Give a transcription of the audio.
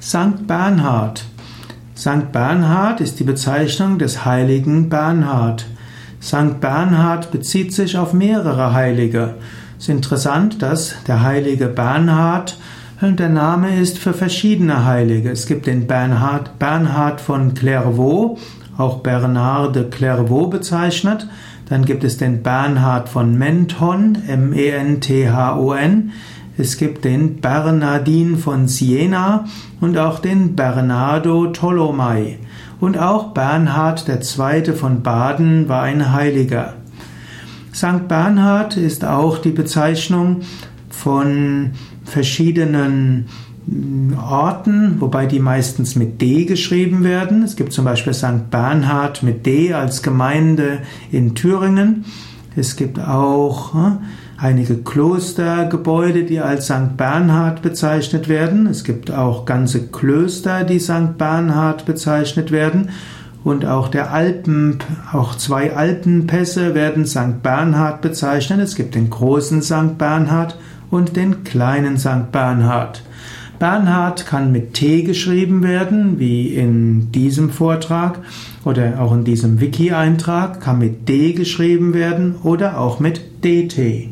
Sankt Bernhard. Sankt Bernhard ist die Bezeichnung des heiligen Bernhard. Sankt Bernhard bezieht sich auf mehrere Heilige. Es ist interessant, dass der heilige Bernhard der Name ist für verschiedene Heilige. Es gibt den Bernhard, Bernhard von Clairvaux, auch Bernard de Clairvaux bezeichnet. Dann gibt es den Bernhard von Menthon, M-E-N-T-H-O-N. Es gibt den Bernardin von Siena und auch den Bernardo Tolomei. Und auch Bernhard II. von Baden war ein Heiliger. Sankt Bernhard ist auch die Bezeichnung von verschiedenen Orten, wobei die meistens mit D geschrieben werden. Es gibt zum Beispiel St. Bernhard mit D als Gemeinde in Thüringen. Es gibt auch hm, einige Klostergebäude, die als St. Bernhard bezeichnet werden. Es gibt auch ganze Klöster, die St. Bernhard bezeichnet werden. Und auch der Alpen, auch zwei Alpenpässe werden St. Bernhard bezeichnet. Es gibt den großen St. Bernhard und den kleinen St. Bernhard. Bernhard kann mit T geschrieben werden, wie in diesem Vortrag oder auch in diesem Wiki-Eintrag, kann mit D geschrieben werden oder auch mit DT.